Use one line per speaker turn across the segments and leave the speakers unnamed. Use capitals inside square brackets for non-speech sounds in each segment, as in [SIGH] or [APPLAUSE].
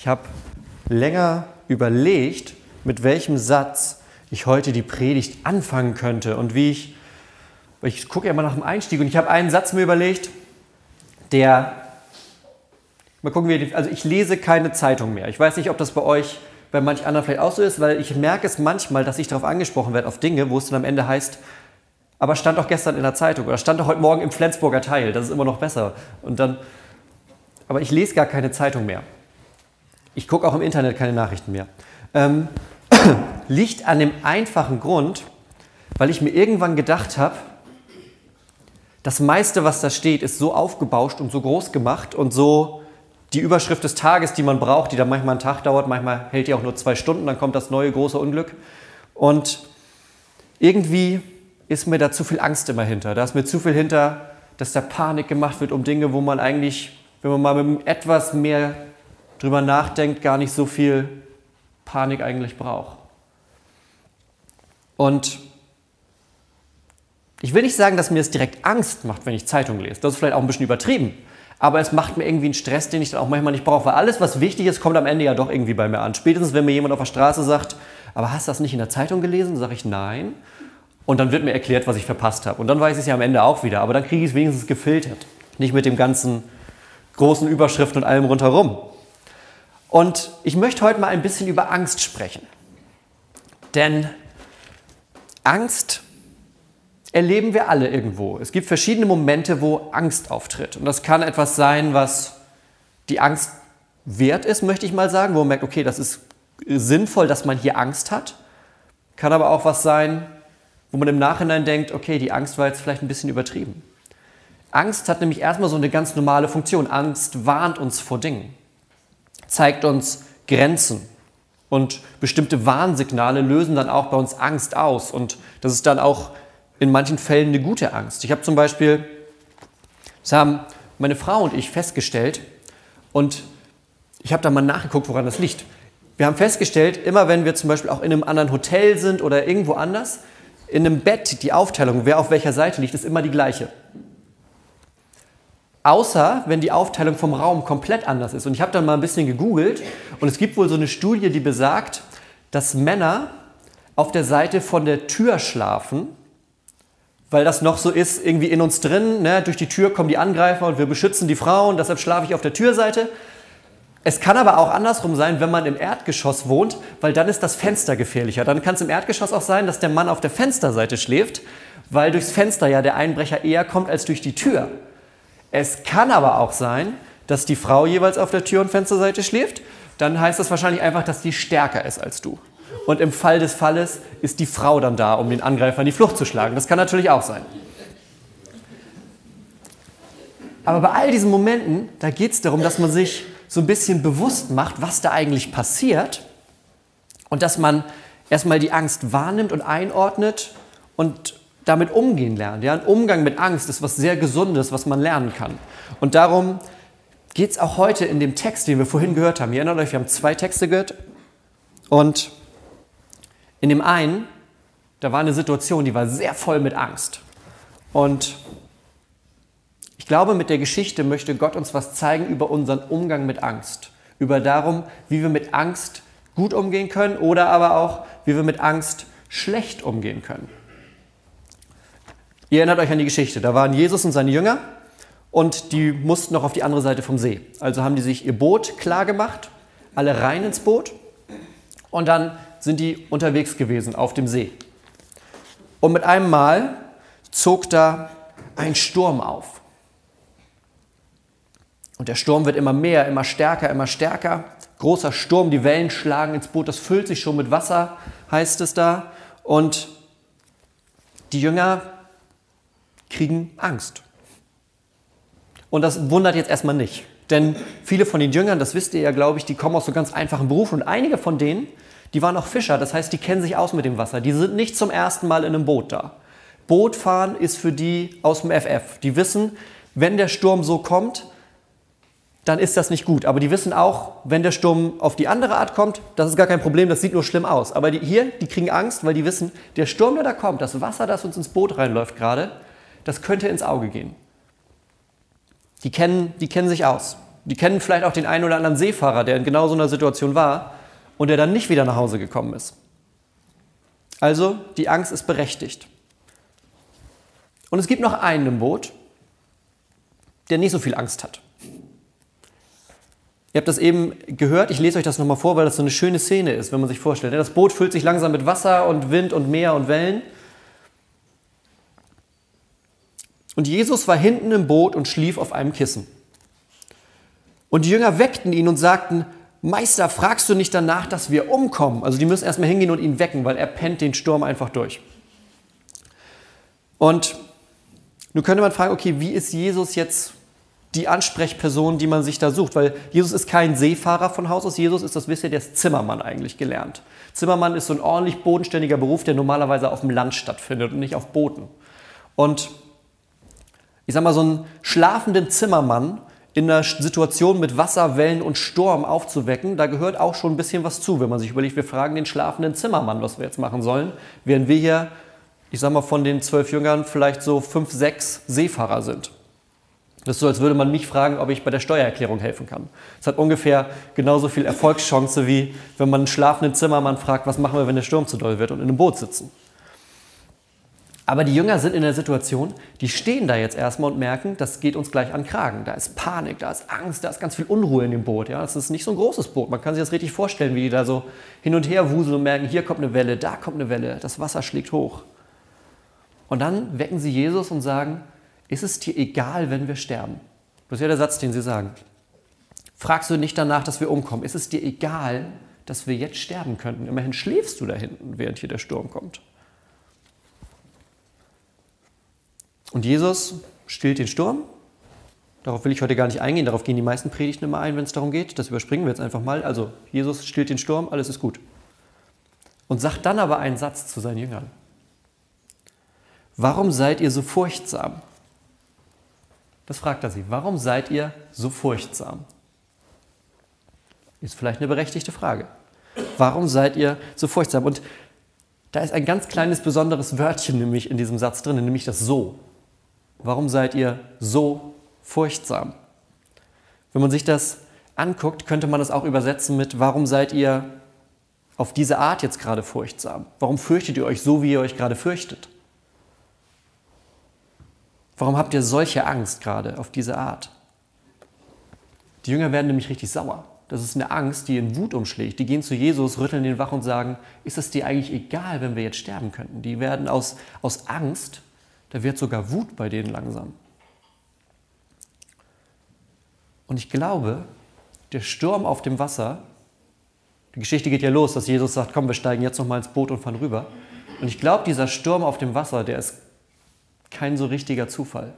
Ich habe länger überlegt, mit welchem Satz ich heute die Predigt anfangen könnte und wie ich, ich gucke ja immer nach dem Einstieg und ich habe einen Satz mir überlegt, der, mal gucken, wie, also ich lese keine Zeitung mehr. Ich weiß nicht, ob das bei euch, bei manch anderen vielleicht auch so ist, weil ich merke es manchmal, dass ich darauf angesprochen werde, auf Dinge, wo es dann am Ende heißt, aber stand doch gestern in der Zeitung oder stand doch heute Morgen im Flensburger Teil, das ist immer noch besser. Und dann, aber ich lese gar keine Zeitung mehr. Ich gucke auch im Internet keine Nachrichten mehr. Ähm, [CLEARS THROAT] liegt an dem einfachen Grund, weil ich mir irgendwann gedacht habe, das meiste, was da steht, ist so aufgebauscht und so groß gemacht und so die Überschrift des Tages, die man braucht, die dann manchmal einen Tag dauert, manchmal hält die auch nur zwei Stunden, dann kommt das neue große Unglück. Und irgendwie ist mir da zu viel Angst immer hinter. Da ist mir zu viel hinter, dass da Panik gemacht wird um Dinge, wo man eigentlich, wenn man mal mit etwas mehr drüber nachdenkt, gar nicht so viel Panik eigentlich braucht. Und ich will nicht sagen, dass mir es direkt Angst macht, wenn ich Zeitung lese. Das ist vielleicht auch ein bisschen übertrieben. Aber es macht mir irgendwie einen Stress, den ich dann auch manchmal nicht brauche. Weil alles, was wichtig ist, kommt am Ende ja doch irgendwie bei mir an. Spätestens, wenn mir jemand auf der Straße sagt, aber hast du das nicht in der Zeitung gelesen? Dann sage ich nein. Und dann wird mir erklärt, was ich verpasst habe. Und dann weiß ich es ja am Ende auch wieder. Aber dann kriege ich es wenigstens gefiltert. Nicht mit dem ganzen großen Überschriften und allem rundherum. Und ich möchte heute mal ein bisschen über Angst sprechen. Denn Angst erleben wir alle irgendwo. Es gibt verschiedene Momente, wo Angst auftritt. Und das kann etwas sein, was die Angst wert ist, möchte ich mal sagen, wo man merkt, okay, das ist sinnvoll, dass man hier Angst hat. Kann aber auch was sein, wo man im Nachhinein denkt, okay, die Angst war jetzt vielleicht ein bisschen übertrieben. Angst hat nämlich erstmal so eine ganz normale Funktion. Angst warnt uns vor Dingen zeigt uns Grenzen. Und bestimmte Warnsignale lösen dann auch bei uns Angst aus. Und das ist dann auch in manchen Fällen eine gute Angst. Ich habe zum Beispiel, das haben meine Frau und ich festgestellt, und ich habe da mal nachgeguckt, woran das liegt. Wir haben festgestellt, immer wenn wir zum Beispiel auch in einem anderen Hotel sind oder irgendwo anders, in einem Bett, die Aufteilung, wer auf welcher Seite liegt, ist immer die gleiche. Außer wenn die Aufteilung vom Raum komplett anders ist. Und ich habe dann mal ein bisschen gegoogelt und es gibt wohl so eine Studie, die besagt, dass Männer auf der Seite von der Tür schlafen, weil das noch so ist, irgendwie in uns drin. Ne? Durch die Tür kommen die Angreifer und wir beschützen die Frauen, deshalb schlafe ich auf der Türseite. Es kann aber auch andersrum sein, wenn man im Erdgeschoss wohnt, weil dann ist das Fenster gefährlicher. Dann kann es im Erdgeschoss auch sein, dass der Mann auf der Fensterseite schläft, weil durchs Fenster ja der Einbrecher eher kommt als durch die Tür. Es kann aber auch sein, dass die Frau jeweils auf der Tür- und Fensterseite schläft. Dann heißt das wahrscheinlich einfach, dass die stärker ist als du. Und im Fall des Falles ist die Frau dann da, um den Angreifer in die Flucht zu schlagen. Das kann natürlich auch sein. Aber bei all diesen Momenten, da geht es darum, dass man sich so ein bisschen bewusst macht, was da eigentlich passiert und dass man erstmal die Angst wahrnimmt und einordnet und damit umgehen lernt. Ja? Ein Umgang mit Angst ist was sehr Gesundes, was man lernen kann. Und darum geht es auch heute in dem Text, den wir vorhin gehört haben. Ihr erinnert euch, wir haben zwei Texte gehört. Und in dem einen, da war eine Situation, die war sehr voll mit Angst. Und ich glaube, mit der Geschichte möchte Gott uns was zeigen über unseren Umgang mit Angst. Über darum, wie wir mit Angst gut umgehen können oder aber auch, wie wir mit Angst schlecht umgehen können. Ihr erinnert euch an die Geschichte. Da waren Jesus und seine Jünger und die mussten noch auf die andere Seite vom See. Also haben die sich ihr Boot klar gemacht, alle rein ins Boot und dann sind die unterwegs gewesen auf dem See. Und mit einem Mal zog da ein Sturm auf. Und der Sturm wird immer mehr, immer stärker, immer stärker. Großer Sturm, die Wellen schlagen ins Boot, das füllt sich schon mit Wasser, heißt es da. Und die Jünger kriegen Angst. Und das wundert jetzt erstmal nicht. Denn viele von den Jüngern, das wisst ihr ja, glaube ich, die kommen aus so ganz einfachen Berufen. Und einige von denen, die waren auch Fischer. Das heißt, die kennen sich aus mit dem Wasser. Die sind nicht zum ersten Mal in einem Boot da. Bootfahren ist für die aus dem FF. Die wissen, wenn der Sturm so kommt, dann ist das nicht gut. Aber die wissen auch, wenn der Sturm auf die andere Art kommt, das ist gar kein Problem, das sieht nur schlimm aus. Aber die, hier, die kriegen Angst, weil die wissen, der Sturm, der da kommt, das Wasser, das uns ins Boot reinläuft gerade, das könnte ins Auge gehen. Die kennen, die kennen sich aus. Die kennen vielleicht auch den einen oder anderen Seefahrer, der in genau so einer Situation war und der dann nicht wieder nach Hause gekommen ist. Also die Angst ist berechtigt. Und es gibt noch einen im Boot, der nicht so viel Angst hat. Ihr habt das eben gehört, ich lese euch das nochmal vor, weil das so eine schöne Szene ist, wenn man sich vorstellt. Das Boot füllt sich langsam mit Wasser und Wind und Meer und Wellen. Und Jesus war hinten im Boot und schlief auf einem Kissen. Und die Jünger weckten ihn und sagten, Meister, fragst du nicht danach, dass wir umkommen? Also die müssen erstmal hingehen und ihn wecken, weil er pennt den Sturm einfach durch. Und nun könnte man fragen, okay, wie ist Jesus jetzt die Ansprechperson, die man sich da sucht? Weil Jesus ist kein Seefahrer von Haus aus, Jesus ist, das wisst ihr, der ist Zimmermann eigentlich gelernt. Zimmermann ist so ein ordentlich bodenständiger Beruf, der normalerweise auf dem Land stattfindet und nicht auf Booten. Und ich sag mal, so einen schlafenden Zimmermann in einer Situation mit Wasser, Wellen und Sturm aufzuwecken, da gehört auch schon ein bisschen was zu, wenn man sich überlegt, wir fragen den schlafenden Zimmermann, was wir jetzt machen sollen, während wir hier, ich sag mal, von den zwölf Jüngern vielleicht so fünf, sechs Seefahrer sind. Das ist so, als würde man mich fragen, ob ich bei der Steuererklärung helfen kann. Es hat ungefähr genauso viel Erfolgschance, wie wenn man einen schlafenden Zimmermann fragt, was machen wir, wenn der Sturm zu doll wird und in einem Boot sitzen. Aber die Jünger sind in der Situation, die stehen da jetzt erstmal und merken, das geht uns gleich an Kragen. Da ist Panik, da ist Angst, da ist ganz viel Unruhe in dem Boot. Ja? Das ist nicht so ein großes Boot. Man kann sich das richtig vorstellen, wie die da so hin und her wuseln und merken, hier kommt eine Welle, da kommt eine Welle, das Wasser schlägt hoch. Und dann wecken sie Jesus und sagen, ist es dir egal, wenn wir sterben? Das ist ja der Satz, den sie sagen. Fragst du nicht danach, dass wir umkommen? Ist es dir egal, dass wir jetzt sterben könnten? Immerhin schläfst du da hinten, während hier der Sturm kommt. Und Jesus stillt den Sturm. Darauf will ich heute gar nicht eingehen. Darauf gehen die meisten Predigten immer ein, wenn es darum geht. Das überspringen wir jetzt einfach mal. Also, Jesus stillt den Sturm, alles ist gut. Und sagt dann aber einen Satz zu seinen Jüngern. Warum seid ihr so furchtsam? Das fragt er sie. Warum seid ihr so furchtsam? Ist vielleicht eine berechtigte Frage. Warum seid ihr so furchtsam? Und da ist ein ganz kleines besonderes Wörtchen nämlich in diesem Satz drin, nämlich das so. Warum seid ihr so furchtsam? Wenn man sich das anguckt, könnte man das auch übersetzen mit, warum seid ihr auf diese Art jetzt gerade furchtsam? Warum fürchtet ihr euch so, wie ihr euch gerade fürchtet? Warum habt ihr solche Angst gerade auf diese Art? Die Jünger werden nämlich richtig sauer. Das ist eine Angst, die in Wut umschlägt. Die gehen zu Jesus, rütteln den wach und sagen, ist es dir eigentlich egal, wenn wir jetzt sterben könnten? Die werden aus, aus Angst da wird sogar Wut bei denen langsam. Und ich glaube, der Sturm auf dem Wasser, die Geschichte geht ja los, dass Jesus sagt, komm, wir steigen jetzt noch mal ins Boot und fahren rüber. Und ich glaube, dieser Sturm auf dem Wasser, der ist kein so richtiger Zufall.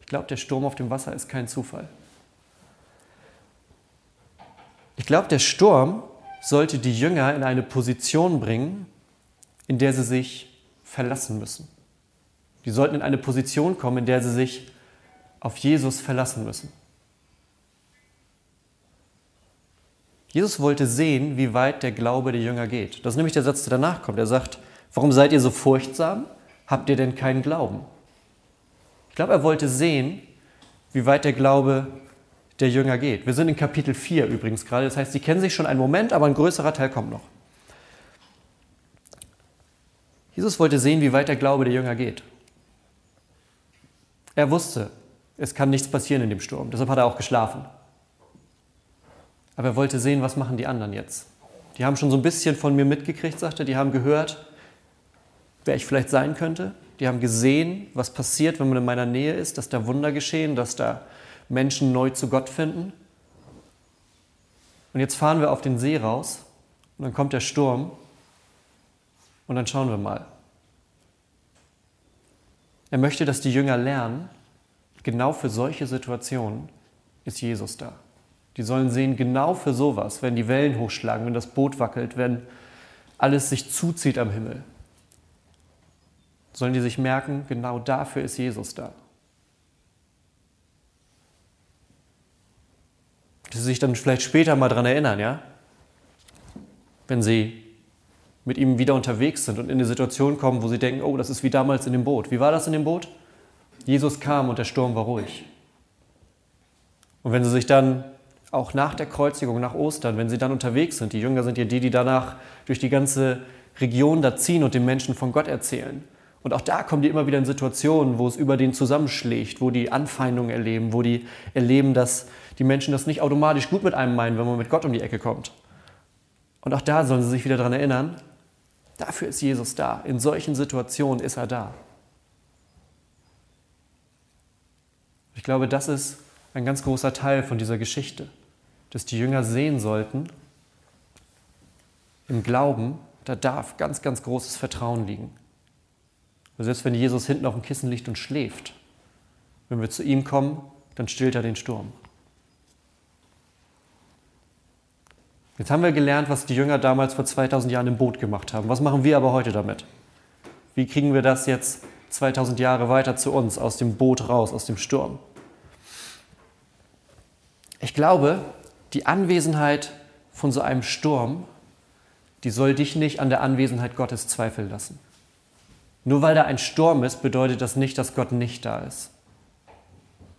Ich glaube, der Sturm auf dem Wasser ist kein Zufall. Ich glaube, der Sturm sollte die Jünger in eine Position bringen, in der sie sich verlassen müssen. Die sollten in eine Position kommen, in der sie sich auf Jesus verlassen müssen. Jesus wollte sehen, wie weit der Glaube der Jünger geht. Das ist nämlich der Satz, der danach kommt. Er sagt, warum seid ihr so furchtsam? Habt ihr denn keinen Glauben? Ich glaube, er wollte sehen, wie weit der Glaube der Jünger geht. Wir sind in Kapitel 4 übrigens gerade. Das heißt, sie kennen sich schon einen Moment, aber ein größerer Teil kommt noch. Jesus wollte sehen, wie weit der Glaube der Jünger geht. Er wusste, es kann nichts passieren in dem Sturm. Deshalb hat er auch geschlafen. Aber er wollte sehen, was machen die anderen jetzt. Die haben schon so ein bisschen von mir mitgekriegt, sagte er. Die haben gehört, wer ich vielleicht sein könnte. Die haben gesehen, was passiert, wenn man in meiner Nähe ist, dass da Wunder geschehen, dass da Menschen neu zu Gott finden. Und jetzt fahren wir auf den See raus und dann kommt der Sturm und dann schauen wir mal. Er möchte, dass die Jünger lernen, genau für solche Situationen ist Jesus da. Die sollen sehen, genau für sowas, wenn die Wellen hochschlagen, wenn das Boot wackelt, wenn alles sich zuzieht am Himmel, sollen die sich merken, genau dafür ist Jesus da. Dass sie sich dann vielleicht später mal daran erinnern, ja? Wenn sie mit ihm wieder unterwegs sind und in eine Situation kommen, wo sie denken, oh, das ist wie damals in dem Boot. Wie war das in dem Boot? Jesus kam und der Sturm war ruhig. Und wenn sie sich dann auch nach der Kreuzigung, nach Ostern, wenn sie dann unterwegs sind, die Jünger sind ja die, die danach durch die ganze Region da ziehen und den Menschen von Gott erzählen. Und auch da kommen die immer wieder in Situationen, wo es über den zusammenschlägt, wo die Anfeindungen erleben, wo die erleben, dass die Menschen das nicht automatisch gut mit einem meinen, wenn man mit Gott um die Ecke kommt. Und auch da sollen sie sich wieder daran erinnern, dafür ist Jesus da. In solchen Situationen ist er da. Ich glaube, das ist ein ganz großer Teil von dieser Geschichte, dass die Jünger sehen sollten, im Glauben, da darf ganz, ganz großes Vertrauen liegen. Und selbst wenn Jesus hinten auf dem Kissen liegt und schläft, wenn wir zu ihm kommen, dann stillt er den Sturm. Jetzt haben wir gelernt, was die Jünger damals vor 2000 Jahren im Boot gemacht haben. Was machen wir aber heute damit? Wie kriegen wir das jetzt 2000 Jahre weiter zu uns, aus dem Boot raus, aus dem Sturm? Ich glaube, die Anwesenheit von so einem Sturm, die soll dich nicht an der Anwesenheit Gottes zweifeln lassen. Nur weil da ein Sturm ist, bedeutet das nicht, dass Gott nicht da ist.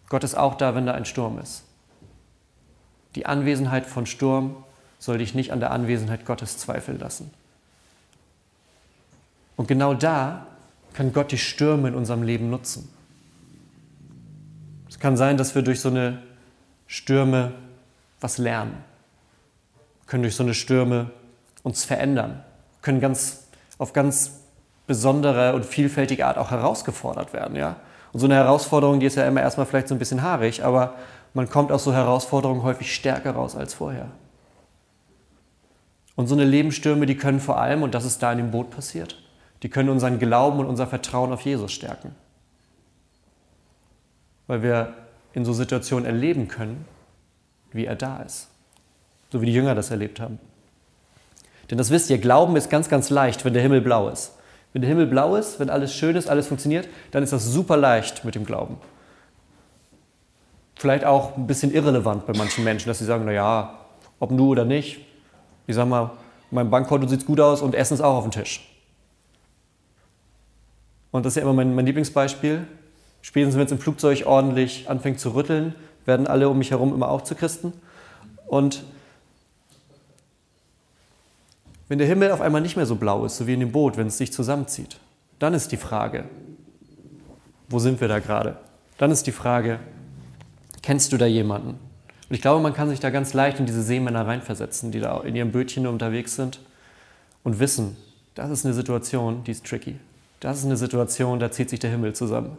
Gott ist auch da, wenn da ein Sturm ist. Die Anwesenheit von Sturm soll dich nicht an der Anwesenheit Gottes zweifeln lassen. Und genau da kann Gott die Stürme in unserem Leben nutzen. Es kann sein, dass wir durch so eine Stürme was lernen, wir können durch so eine Stürme uns verändern, wir können ganz, auf ganz besondere und vielfältige Art auch herausgefordert werden. Ja? Und so eine Herausforderung, die ist ja immer erstmal vielleicht so ein bisschen haarig, aber man kommt aus so Herausforderungen häufig stärker raus als vorher. Und so eine Lebensstürme, die können vor allem, und das ist da in dem Boot passiert, die können unseren Glauben und unser Vertrauen auf Jesus stärken. Weil wir in so Situationen erleben können, wie er da ist. So wie die Jünger das erlebt haben. Denn das wisst ihr, Glauben ist ganz, ganz leicht, wenn der Himmel blau ist. Wenn der Himmel blau ist, wenn alles schön ist, alles funktioniert, dann ist das super leicht mit dem Glauben. Vielleicht auch ein bisschen irrelevant bei manchen Menschen, dass sie sagen, naja, ob du oder nicht. Ich sag mal, mein Bankkonto sieht gut aus und Essen ist auch auf dem Tisch. Und das ist ja immer mein, mein Lieblingsbeispiel. Spätestens, wenn es im Flugzeug ordentlich anfängt zu rütteln, werden alle um mich herum immer auch zu Christen. Und wenn der Himmel auf einmal nicht mehr so blau ist, so wie in dem Boot, wenn es sich zusammenzieht, dann ist die Frage, wo sind wir da gerade? Dann ist die Frage, kennst du da jemanden? Und ich glaube, man kann sich da ganz leicht in diese Seemänner reinversetzen, die da in ihrem Bötchen unterwegs sind und wissen, das ist eine Situation, die ist tricky. Das ist eine Situation, da zieht sich der Himmel zusammen.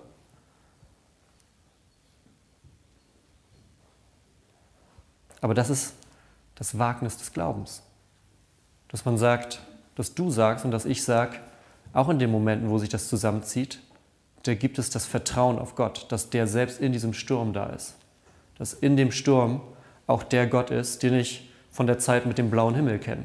Aber das ist das Wagnis des Glaubens dass man sagt, dass du sagst und dass ich sage, auch in den Momenten, wo sich das zusammenzieht, da gibt es das Vertrauen auf Gott, dass der selbst in diesem Sturm da ist. Dass in dem Sturm auch der Gott ist, den ich von der Zeit mit dem blauen Himmel kenne.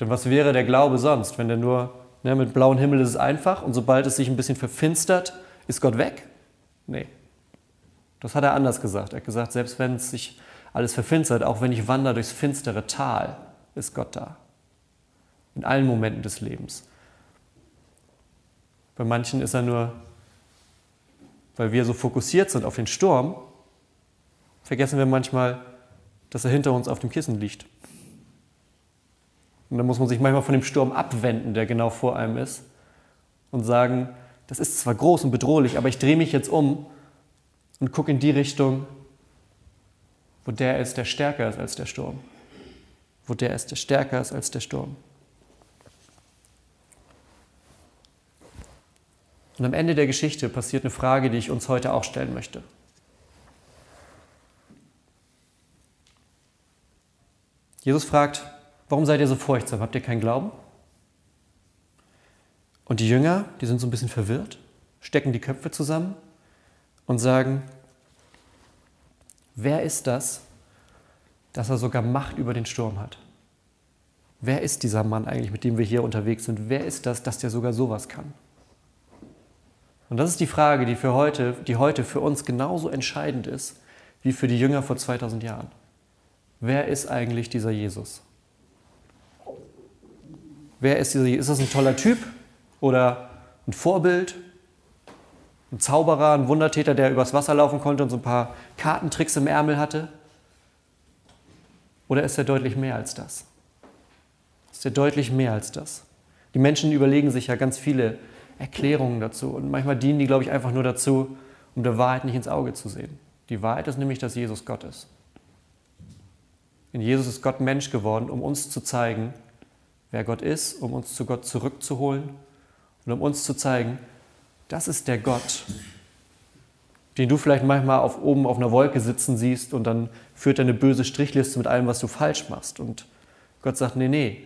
Denn was wäre der Glaube sonst, wenn der nur, ne, mit blauem Himmel ist es einfach und sobald es sich ein bisschen verfinstert, ist Gott weg? Nee. Das hat er anders gesagt. Er hat gesagt, selbst wenn es sich alles verfinstert, auch wenn ich wandere durchs finstere Tal, ist Gott da. In allen Momenten des Lebens. Bei manchen ist er nur, weil wir so fokussiert sind auf den Sturm, vergessen wir manchmal, dass er hinter uns auf dem Kissen liegt. Und dann muss man sich manchmal von dem Sturm abwenden, der genau vor einem ist, und sagen, das ist zwar groß und bedrohlich, aber ich drehe mich jetzt um und gucke in die Richtung, wo der ist, der stärker ist als der Sturm wo der ist, der stärker ist als der Sturm. Und am Ende der Geschichte passiert eine Frage, die ich uns heute auch stellen möchte. Jesus fragt, warum seid ihr so furchtsam? Habt ihr keinen Glauben? Und die Jünger, die sind so ein bisschen verwirrt, stecken die Köpfe zusammen und sagen, wer ist das, dass er sogar Macht über den Sturm hat. Wer ist dieser Mann eigentlich, mit dem wir hier unterwegs sind? Wer ist das, dass der sogar sowas kann? Und das ist die Frage, die, für heute, die heute für uns genauso entscheidend ist wie für die Jünger vor 2000 Jahren. Wer ist eigentlich dieser Jesus? Wer ist dieser? Ist das ein toller Typ oder ein Vorbild? Ein Zauberer, ein Wundertäter, der übers Wasser laufen konnte und so ein paar Kartentricks im Ärmel hatte? Oder ist er deutlich mehr als das? Ist er deutlich mehr als das? Die Menschen überlegen sich ja ganz viele Erklärungen dazu und manchmal dienen die, glaube ich, einfach nur dazu, um der Wahrheit nicht ins Auge zu sehen. Die Wahrheit ist nämlich, dass Jesus Gott ist. In Jesus ist Gott Mensch geworden, um uns zu zeigen, wer Gott ist, um uns zu Gott zurückzuholen und um uns zu zeigen, das ist der Gott, den du vielleicht manchmal auf, oben auf einer Wolke sitzen siehst und dann führt er eine böse Strichliste mit allem, was du falsch machst. Und Gott sagt, nee, nee,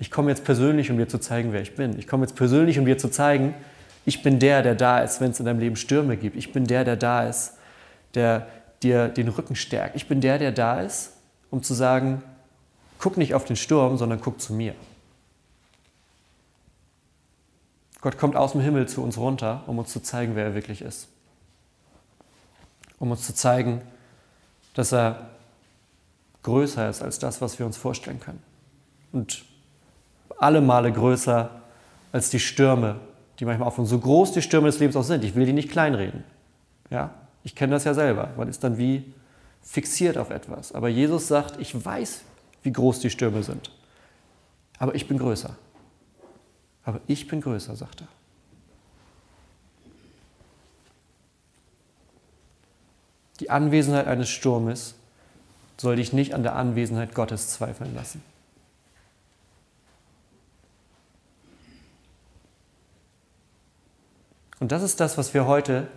ich komme jetzt persönlich, um dir zu zeigen, wer ich bin. Ich komme jetzt persönlich, um dir zu zeigen, ich bin der, der da ist, wenn es in deinem Leben Stürme gibt. Ich bin der, der da ist, der dir den Rücken stärkt. Ich bin der, der da ist, um zu sagen, guck nicht auf den Sturm, sondern guck zu mir. Gott kommt aus dem Himmel zu uns runter, um uns zu zeigen, wer er wirklich ist. Um uns zu zeigen, dass er größer ist als das, was wir uns vorstellen können. Und alle Male größer als die Stürme, die manchmal auf uns, so groß die Stürme des Lebens auch sind. Ich will die nicht kleinreden. Ja? Ich kenne das ja selber. Man ist dann wie fixiert auf etwas. Aber Jesus sagt, ich weiß, wie groß die Stürme sind. Aber ich bin größer. Aber ich bin größer, sagt er. Die Anwesenheit eines Sturmes soll dich nicht an der Anwesenheit Gottes zweifeln lassen. Und das ist das, was wir heute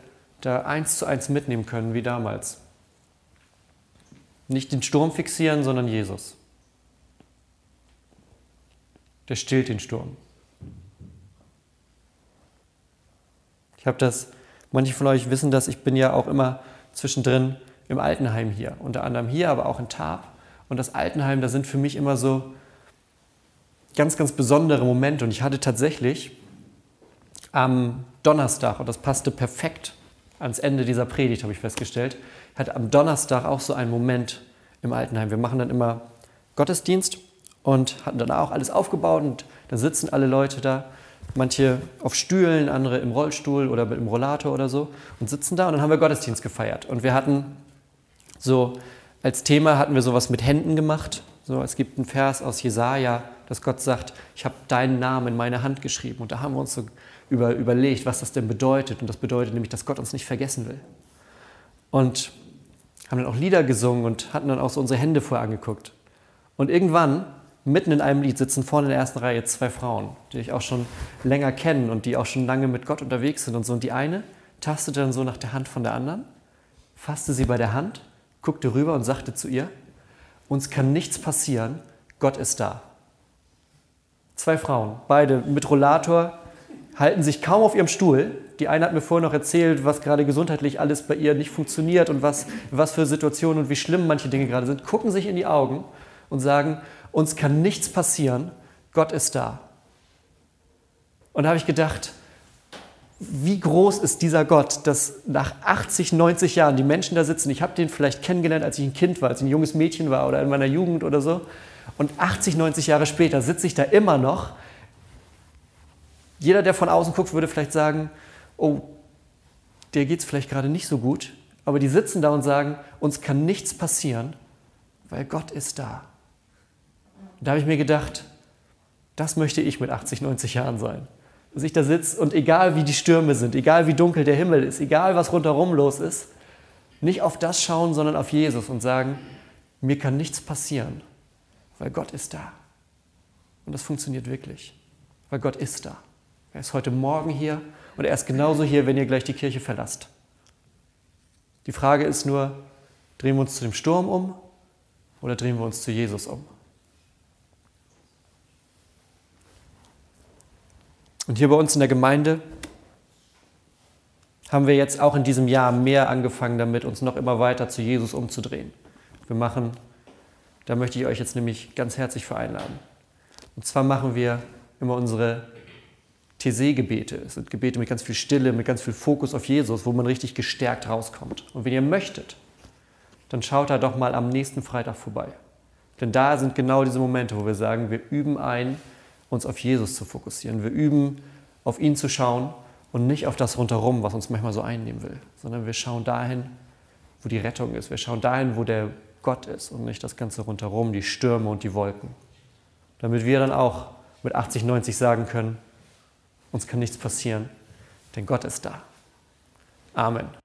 da eins zu eins mitnehmen können, wie damals. Nicht den Sturm fixieren, sondern Jesus. Der stillt den Sturm. Ich habe das, manche von euch wissen das, ich bin ja auch immer zwischendrin im Altenheim hier, unter anderem hier, aber auch in Tarp. Und das Altenheim, da sind für mich immer so ganz, ganz besondere Momente. Und ich hatte tatsächlich am Donnerstag, und das passte perfekt ans Ende dieser Predigt, habe ich festgestellt, hatte am Donnerstag auch so einen Moment im Altenheim. Wir machen dann immer Gottesdienst und hatten dann auch alles aufgebaut und da sitzen alle Leute da, manche auf Stühlen, andere im Rollstuhl oder mit dem Rollator oder so und sitzen da und dann haben wir Gottesdienst gefeiert und wir hatten so als Thema hatten wir sowas mit Händen gemacht. So, es gibt einen Vers aus Jesaja, dass Gott sagt, ich habe deinen Namen in meine Hand geschrieben und da haben wir uns so über, überlegt, was das denn bedeutet. Und das bedeutet nämlich, dass Gott uns nicht vergessen will. Und haben dann auch Lieder gesungen und hatten dann auch so unsere Hände vorher angeguckt. Und irgendwann, mitten in einem Lied, sitzen vorne in der ersten Reihe zwei Frauen, die ich auch schon länger kenne und die auch schon lange mit Gott unterwegs sind und so. Und die eine tastete dann so nach der Hand von der anderen, fasste sie bei der Hand, guckte rüber und sagte zu ihr, uns kann nichts passieren, Gott ist da. Zwei Frauen, beide mit Rollator, halten sich kaum auf ihrem Stuhl. Die eine hat mir vorher noch erzählt, was gerade gesundheitlich alles bei ihr nicht funktioniert und was, was für Situationen und wie schlimm manche Dinge gerade sind, gucken sich in die Augen und sagen, uns kann nichts passieren, Gott ist da. Und da habe ich gedacht, wie groß ist dieser Gott, dass nach 80, 90 Jahren die Menschen da sitzen. Ich habe den vielleicht kennengelernt, als ich ein Kind war, als ich ein junges Mädchen war oder in meiner Jugend oder so. Und 80, 90 Jahre später sitze ich da immer noch jeder, der von außen guckt, würde vielleicht sagen, oh, der geht es vielleicht gerade nicht so gut, aber die sitzen da und sagen, uns kann nichts passieren, weil Gott ist da. da habe ich mir gedacht, das möchte ich mit 80, 90 Jahren sein. Dass ich da sitze und egal wie die Stürme sind, egal wie dunkel der Himmel ist, egal was rundherum los ist, nicht auf das schauen, sondern auf Jesus und sagen, mir kann nichts passieren, weil Gott ist da. Und das funktioniert wirklich, weil Gott ist da. Er ist heute Morgen hier und er ist genauso hier, wenn ihr gleich die Kirche verlasst. Die Frage ist nur, drehen wir uns zu dem Sturm um oder drehen wir uns zu Jesus um? Und hier bei uns in der Gemeinde haben wir jetzt auch in diesem Jahr mehr angefangen damit, uns noch immer weiter zu Jesus umzudrehen. Wir machen, da möchte ich euch jetzt nämlich ganz herzlich für einladen. Und zwar machen wir immer unsere TC-Gebete. Es sind Gebete mit ganz viel Stille, mit ganz viel Fokus auf Jesus, wo man richtig gestärkt rauskommt. Und wenn ihr möchtet, dann schaut da doch mal am nächsten Freitag vorbei. Denn da sind genau diese Momente, wo wir sagen, wir üben ein, uns auf Jesus zu fokussieren. Wir üben, auf ihn zu schauen und nicht auf das rundherum, was uns manchmal so einnehmen will, sondern wir schauen dahin, wo die Rettung ist. Wir schauen dahin, wo der Gott ist und nicht das Ganze rundherum, die Stürme und die Wolken. Damit wir dann auch mit 80, 90 sagen können, uns kann nichts passieren, denn Gott ist da. Amen.